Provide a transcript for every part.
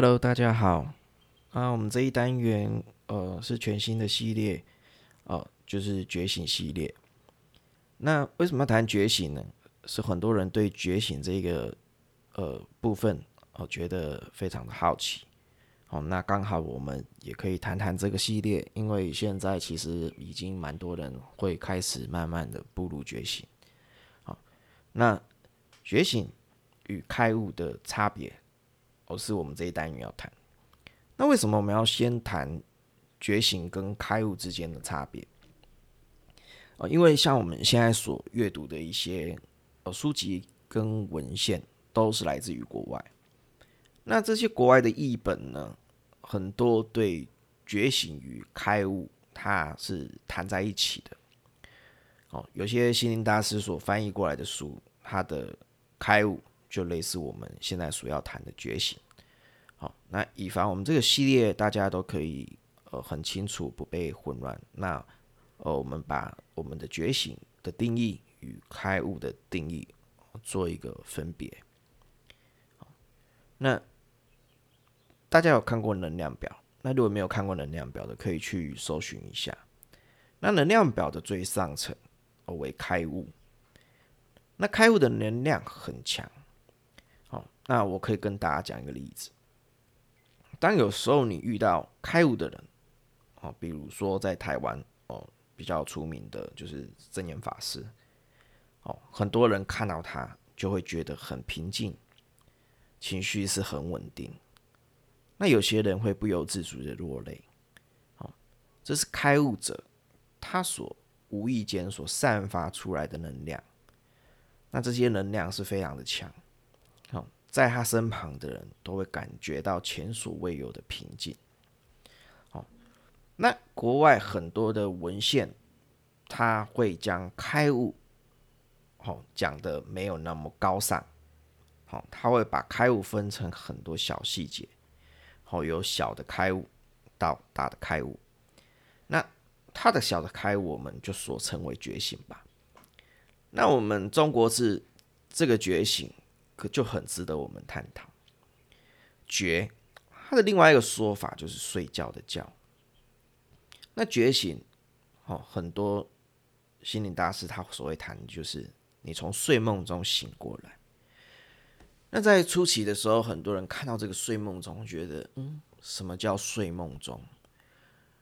Hello，大家好。啊，我们这一单元呃是全新的系列，哦，就是觉醒系列。那为什么要谈觉醒呢？是很多人对觉醒这个呃部分哦觉得非常的好奇。哦，那刚好我们也可以谈谈这个系列，因为现在其实已经蛮多人会开始慢慢的步入觉醒。好，那觉醒与开悟的差别，哦，是我们这一单元要谈。那为什么我们要先谈觉醒跟开悟之间的差别？哦，因为像我们现在所阅读的一些呃书籍跟文献，都是来自于国外。那这些国外的译本呢，很多对觉醒与开悟，它是谈在一起的。哦，有些心灵大师所翻译过来的书，它的开悟就类似我们现在所要谈的觉醒。好，那以防我们这个系列大家都可以呃很清楚，不被混乱。那呃，我们把我们的觉醒的定义与开悟的定义做一个分别。那大家有看过能量表？那如果没有看过能量表的，可以去搜寻一下。那能量表的最上层为开悟，那开悟的能量很强。好，那我可以跟大家讲一个例子。当有时候你遇到开悟的人，哦，比如说在台湾哦比较出名的就是正言法师，哦，很多人看到他就会觉得很平静，情绪是很稳定。那有些人会不由自主的落泪，哦，这是开悟者他所无意间所散发出来的能量。那这些能量是非常的强。在他身旁的人都会感觉到前所未有的平静。好，那国外很多的文献，他会将开悟，好讲的没有那么高尚。好，他会把开悟分成很多小细节，好，有小的开悟到大的开悟。那他的小的开悟，我们就所称为觉醒吧。那我们中国是这个觉醒。可就很值得我们探讨。觉，它的另外一个说法就是睡觉的觉。那觉醒，哦，很多心灵大师他所谓谈的就是你从睡梦中醒过来。那在初期的时候，很多人看到这个睡梦中，觉得嗯，什么叫睡梦中？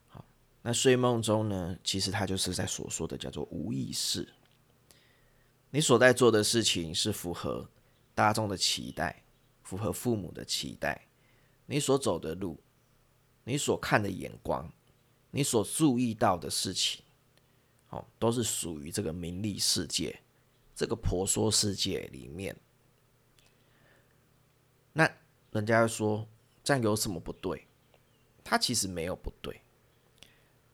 好，那睡梦中呢，其实他就是在所说的叫做无意识。你所在做的事情是符合。大众的期待，符合父母的期待，你所走的路，你所看的眼光，你所注意到的事情，哦，都是属于这个名利世界，这个婆娑世界里面。那人家说这样有什么不对？他其实没有不对，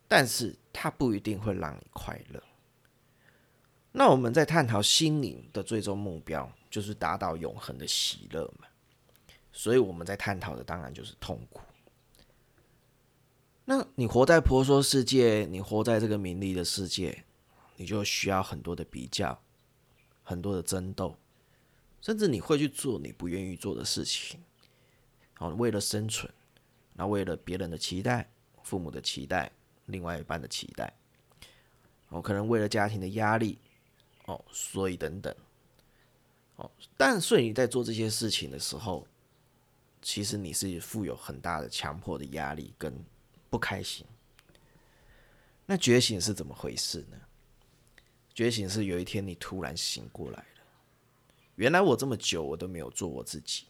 但是他不一定会让你快乐。那我们在探讨心灵的最终目标。就是达到永恒的喜乐嘛，所以我们在探讨的当然就是痛苦。那你活在婆娑世界，你活在这个名利的世界，你就需要很多的比较，很多的争斗，甚至你会去做你不愿意做的事情。哦，为了生存，那为了别人的期待、父母的期待、另外一半的期待，哦，可能为了家庭的压力，哦，所以等等。哦，但是你在做这些事情的时候，其实你是负有很大的强迫的压力跟不开心。那觉醒是怎么回事呢？觉醒是有一天你突然醒过来了，原来我这么久我都没有做我自己，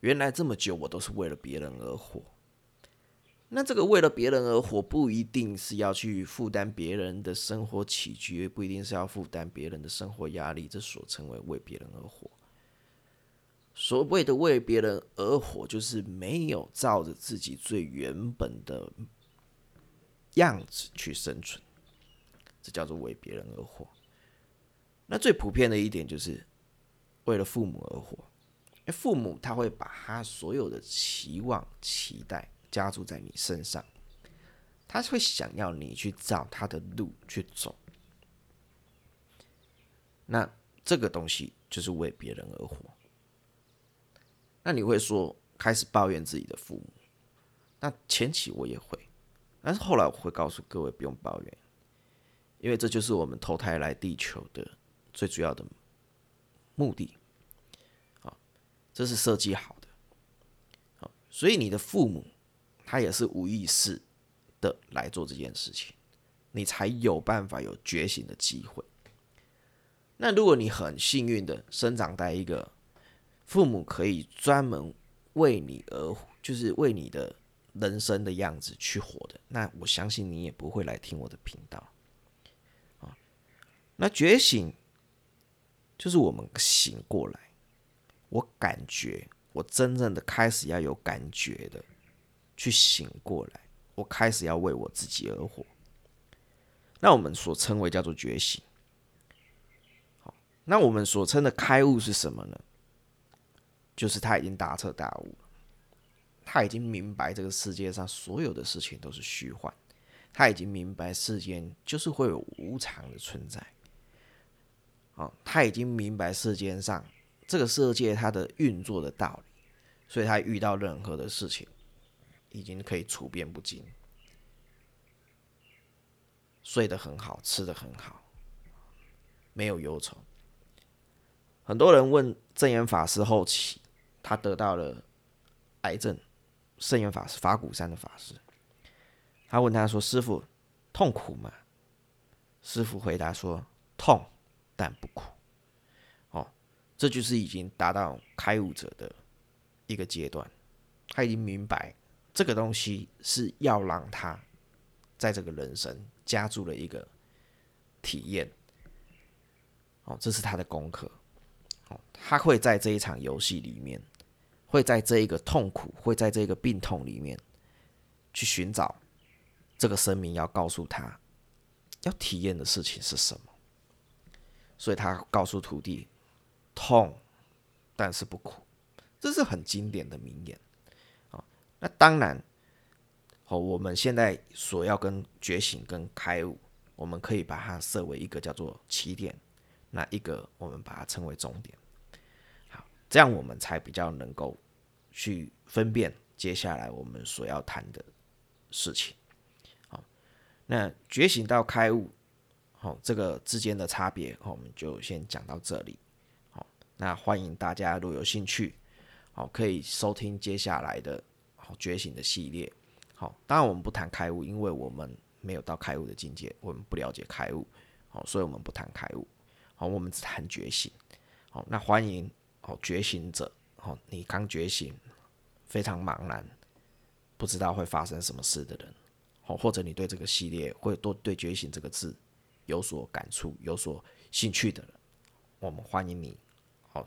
原来这么久我都是为了别人而活。那这个为了别人而活，不一定是要去负担别人的生活起居，不一定是要负担别人的生活压力。这所称为为别人而活。所谓的为别人而活，就是没有照着自己最原本的样子去生存，这叫做为别人而活。那最普遍的一点就是为了父母而活，父母他会把他所有的期望、期待。加注在你身上，他是会想要你去照他的路去走。那这个东西就是为别人而活。那你会说，开始抱怨自己的父母。那前期我也会，但是后来我会告诉各位不用抱怨，因为这就是我们投胎来地球的最主要的目的。啊，这是设计好的。啊，所以你的父母他也是无意识的来做这件事情，你才有办法有觉醒的机会。那如果你很幸运的生长在一个父母可以专门为你而，就是为你的人生的样子去活的，那我相信你也不会来听我的频道啊。那觉醒就是我们醒过来，我感觉我真正的开始要有感觉的去醒过来，我开始要为我自己而活。那我们所称为叫做觉醒。好那我们所称的开悟是什么呢？就是他已经大彻大悟，他已经明白这个世界上所有的事情都是虚幻，他已经明白世间就是会有无常的存在。啊，他已经明白世间上这个世界它的运作的道理，所以他遇到任何的事情，已经可以处变不惊，睡得很好，吃得很好，没有忧愁。很多人问正言法师后期，他得到了癌症。圣严法师法鼓山的法师，他问他说：“师傅，痛苦吗？”师傅回答说：“痛，但不苦。”哦，这就是已经达到开悟者的一个阶段。他已经明白这个东西是要让他在这个人生加注了一个体验。哦，这是他的功课。哦他会在这一场游戏里面，会在这一个痛苦，会在这个病痛里面，去寻找这个生命要告诉他要体验的事情是什么。所以他告诉徒弟：“痛，但是不苦。”这是很经典的名言。那当然，哦，我们现在所要跟觉醒跟开悟，我们可以把它设为一个叫做起点。那一个，我们把它称为终点，好，这样我们才比较能够去分辨接下来我们所要谈的事情。好，那觉醒到开悟，好，这个之间的差别，我们就先讲到这里。好，那欢迎大家如果有兴趣，好，可以收听接下来的好觉醒的系列。好，当然我们不谈开悟，因为我们没有到开悟的境界，我们不了解开悟，好，所以我们不谈开悟。好，我们只谈觉醒。好，那欢迎哦，觉醒者。好，你刚觉醒，非常茫然，不知道会发生什么事的人。好，或者你对这个系列，或多对觉醒这个字有所感触、有所兴趣的人，我们欢迎你。好，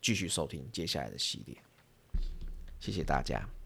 继续收听接下来的系列。谢谢大家。